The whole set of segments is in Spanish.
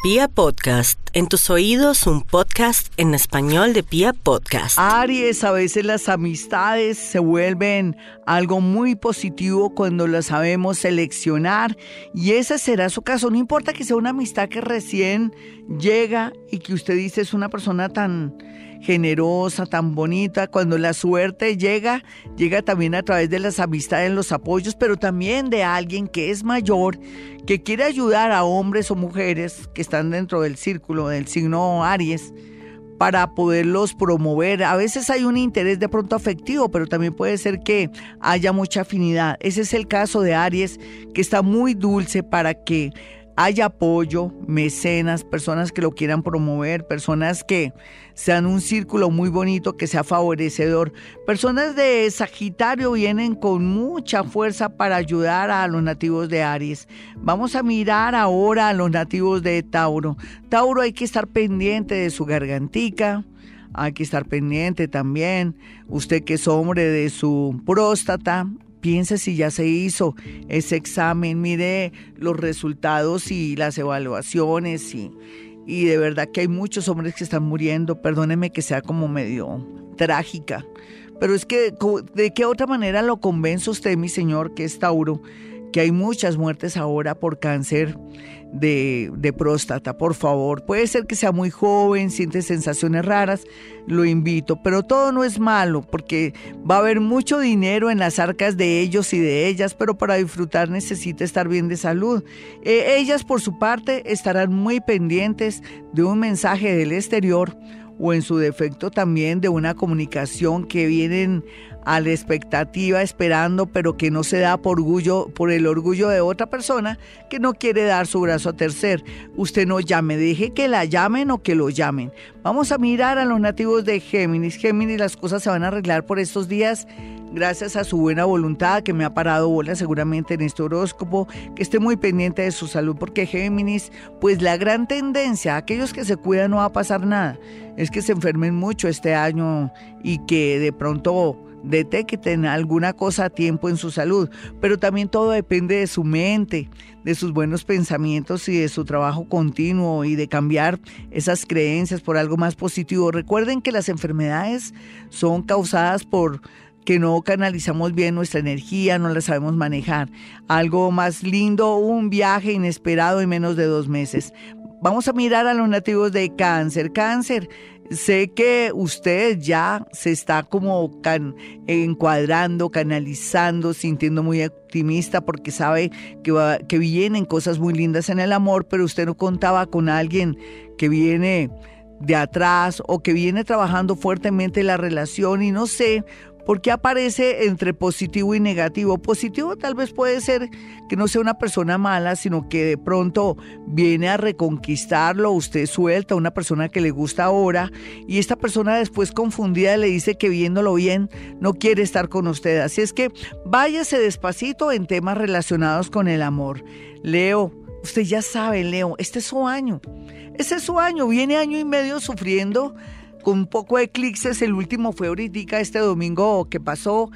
Pia Podcast, en tus oídos un podcast en español de Pia Podcast. Aries, a veces las amistades se vuelven algo muy positivo cuando las sabemos seleccionar y ese será su caso. No importa que sea una amistad que recién llega y que usted dice es una persona tan generosa, tan bonita. Cuando la suerte llega, llega también a través de las amistades, los apoyos, pero también de alguien que es mayor, que quiere ayudar a hombres o mujeres que están dentro del círculo del signo Aries para poderlos promover. A veces hay un interés de pronto afectivo, pero también puede ser que haya mucha afinidad. Ese es el caso de Aries, que está muy dulce para que haya apoyo, mecenas, personas que lo quieran promover, personas que sean un círculo muy bonito, que sea favorecedor. Personas de Sagitario vienen con mucha fuerza para ayudar a los nativos de Aries. Vamos a mirar ahora a los nativos de Tauro. Tauro hay que estar pendiente de su gargantica, hay que estar pendiente también, usted que es hombre de su próstata, Piense si ya se hizo ese examen, mire los resultados y las evaluaciones y, y de verdad que hay muchos hombres que están muriendo. Perdóneme que sea como medio trágica, pero es que de qué otra manera lo convence usted, mi señor, que es Tauro, que hay muchas muertes ahora por cáncer de, próstata, por favor. Puede ser que sea muy joven, siente sensaciones raras, lo invito, pero todo no es malo porque va a haber mucho dinero en las arcas de ellos y de ellas, pero para disfrutar necesita estar bien de salud. Eh, ellas, por su parte, estarán muy pendientes de un mensaje del exterior o en su defecto también de una comunicación que vienen a la expectativa esperando, pero que no se da por orgullo, por el orgullo de otra persona que no quiere dar su brazo a tercer. Usted no llame, deje que la llamen o que lo llamen. Vamos a mirar a los nativos de Géminis. Géminis, las cosas se van a arreglar por estos días gracias a su buena voluntad que me ha parado bola seguramente en este horóscopo, que esté muy pendiente de su salud porque Géminis, pues la gran tendencia, aquellos que se cuidan no va a pasar nada, es que se enfermen mucho este año y que de pronto detecten alguna cosa a tiempo en su salud, pero también todo depende de su mente, de sus buenos pensamientos y de su trabajo continuo y de cambiar esas creencias por algo más positivo. Recuerden que las enfermedades son causadas por que no canalizamos bien nuestra energía, no la sabemos manejar. Algo más lindo, un viaje inesperado en menos de dos meses. Vamos a mirar a los nativos de cáncer. Cáncer, Sé que usted ya se está como encuadrando, canalizando, sintiendo muy optimista porque sabe que, que vienen cosas muy lindas en el amor, pero usted no contaba con alguien que viene de atrás o que viene trabajando fuertemente la relación y no sé, ¿Por qué aparece entre positivo y negativo? Positivo tal vez puede ser que no sea una persona mala, sino que de pronto viene a reconquistarlo, usted suelta a una persona que le gusta ahora y esta persona después confundida le dice que viéndolo bien no quiere estar con usted. Así es que váyase despacito en temas relacionados con el amor. Leo, usted ya sabe, Leo, este es su año. Este es su año, viene año y medio sufriendo con poco de eclipses. El último fue ahorita este domingo que pasó,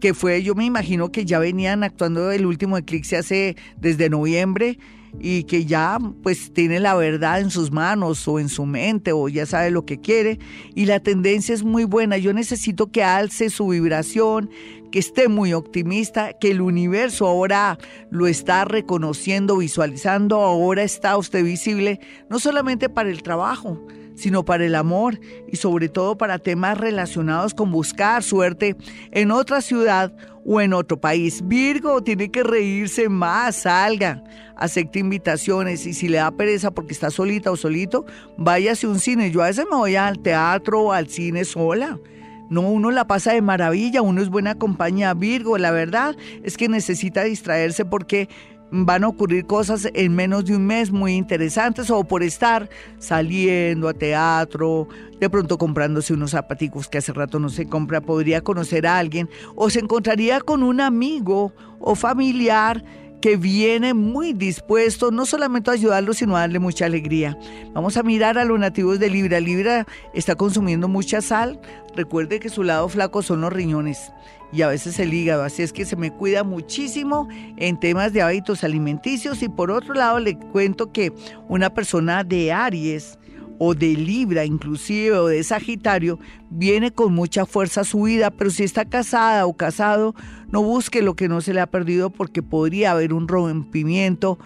que fue, yo me imagino que ya venían actuando el último eclipse hace desde noviembre y que ya pues tiene la verdad en sus manos o en su mente o ya sabe lo que quiere y la tendencia es muy buena. Yo necesito que alce su vibración, esté muy optimista, que el universo ahora lo está reconociendo, visualizando, ahora está usted visible, no solamente para el trabajo, sino para el amor y sobre todo para temas relacionados con buscar suerte en otra ciudad o en otro país. Virgo tiene que reírse más, salga, acepte invitaciones y si le da pereza porque está solita o solito, váyase a un cine. Yo a veces me voy al teatro o al cine sola. No, uno la pasa de maravilla, uno es buena compañía. Virgo, la verdad es que necesita distraerse porque van a ocurrir cosas en menos de un mes muy interesantes o por estar saliendo a teatro, de pronto comprándose unos zapaticos que hace rato no se compra, podría conocer a alguien o se encontraría con un amigo o familiar que viene muy dispuesto no solamente a ayudarlo, sino a darle mucha alegría. Vamos a mirar a los nativos de Libra. Libra está consumiendo mucha sal. Recuerde que su lado flaco son los riñones y a veces el hígado, así es que se me cuida muchísimo en temas de hábitos alimenticios y por otro lado le cuento que una persona de Aries o de Libra inclusive o de Sagitario viene con mucha fuerza su vida, pero si está casada o casado, no busque lo que no se le ha perdido porque podría haber un rompimiento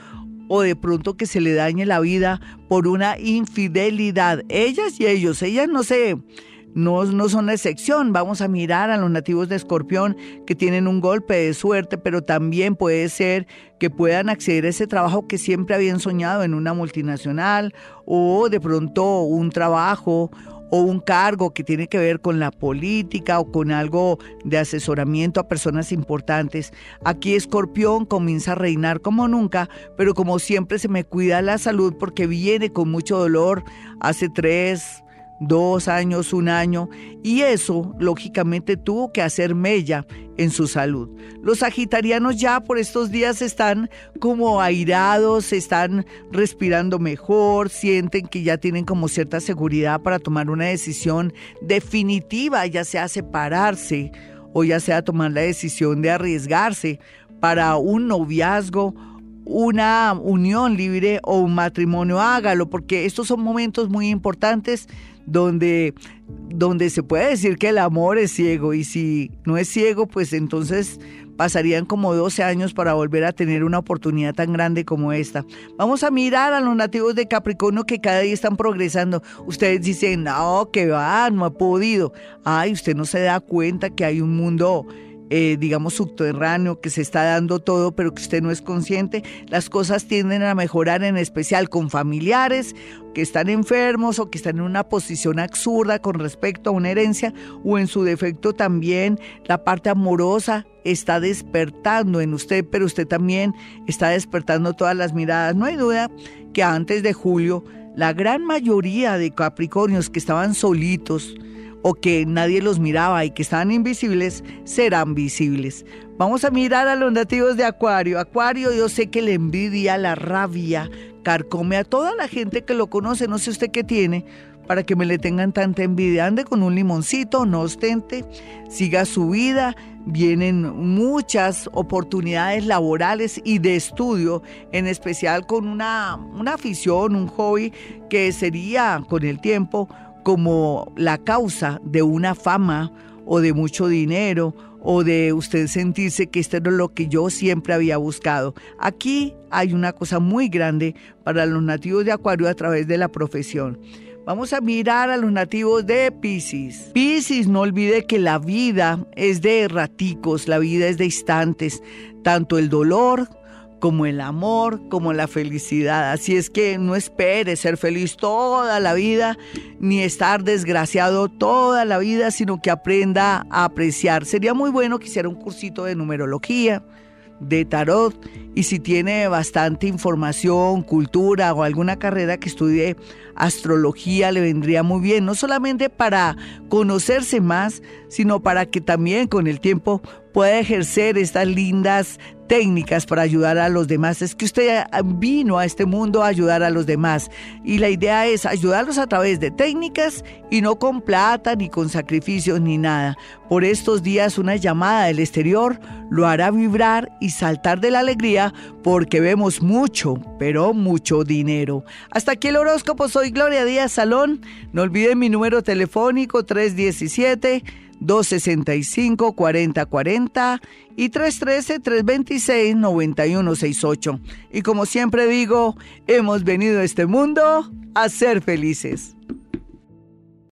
o de pronto que se le dañe la vida por una infidelidad. Ellas y ellos, ellas no se no, no son la excepción. Vamos a mirar a los nativos de Escorpión que tienen un golpe de suerte, pero también puede ser que puedan acceder a ese trabajo que siempre habían soñado en una multinacional o de pronto un trabajo o un cargo que tiene que ver con la política o con algo de asesoramiento a personas importantes. Aquí Escorpión comienza a reinar como nunca, pero como siempre se me cuida la salud porque viene con mucho dolor hace tres, dos años, un año, y eso lógicamente tuvo que hacer mella en su salud. Los sagitarianos ya por estos días están como airados, están respirando mejor, sienten que ya tienen como cierta seguridad para tomar una decisión definitiva, ya sea separarse o ya sea tomar la decisión de arriesgarse para un noviazgo una unión libre o un matrimonio, hágalo, porque estos son momentos muy importantes donde, donde se puede decir que el amor es ciego y si no es ciego, pues entonces pasarían como 12 años para volver a tener una oportunidad tan grande como esta. Vamos a mirar a los nativos de Capricornio que cada día están progresando. Ustedes dicen, no, que va, no ha podido. Ay, usted no se da cuenta que hay un mundo eh, digamos, subterráneo, que se está dando todo, pero que usted no es consciente, las cosas tienden a mejorar, en especial con familiares que están enfermos o que están en una posición absurda con respecto a una herencia, o en su defecto también la parte amorosa está despertando en usted, pero usted también está despertando todas las miradas. No hay duda que antes de julio, la gran mayoría de Capricornios que estaban solitos, o que nadie los miraba y que estaban invisibles, serán visibles. Vamos a mirar a los nativos de Acuario. Acuario, yo sé que la envidia, la rabia, carcome a toda la gente que lo conoce, no sé usted qué tiene, para que me le tengan tanta envidia. Ande con un limoncito, no ostente, siga su vida. Vienen muchas oportunidades laborales y de estudio, en especial con una, una afición, un hobby que sería con el tiempo como la causa de una fama o de mucho dinero o de usted sentirse que esto era lo que yo siempre había buscado. Aquí hay una cosa muy grande para los nativos de Acuario a través de la profesión. Vamos a mirar a los nativos de Pisces. Pisces, no olvide que la vida es de raticos, la vida es de instantes, tanto el dolor como el amor, como la felicidad. Así es que no espere ser feliz toda la vida, ni estar desgraciado toda la vida, sino que aprenda a apreciar. Sería muy bueno que hiciera un cursito de numerología, de tarot, y si tiene bastante información, cultura o alguna carrera que estudie astrología, le vendría muy bien, no solamente para conocerse más, sino para que también con el tiempo pueda ejercer estas lindas técnicas para ayudar a los demás. Es que usted vino a este mundo a ayudar a los demás y la idea es ayudarlos a través de técnicas y no con plata ni con sacrificios ni nada. Por estos días una llamada del exterior lo hará vibrar y saltar de la alegría porque vemos mucho, pero mucho dinero. Hasta aquí el horóscopo. Soy Gloria Díaz Salón. No olviden mi número telefónico 317 265-4040 y 313-326-9168. Y como siempre digo, hemos venido a este mundo a ser felices.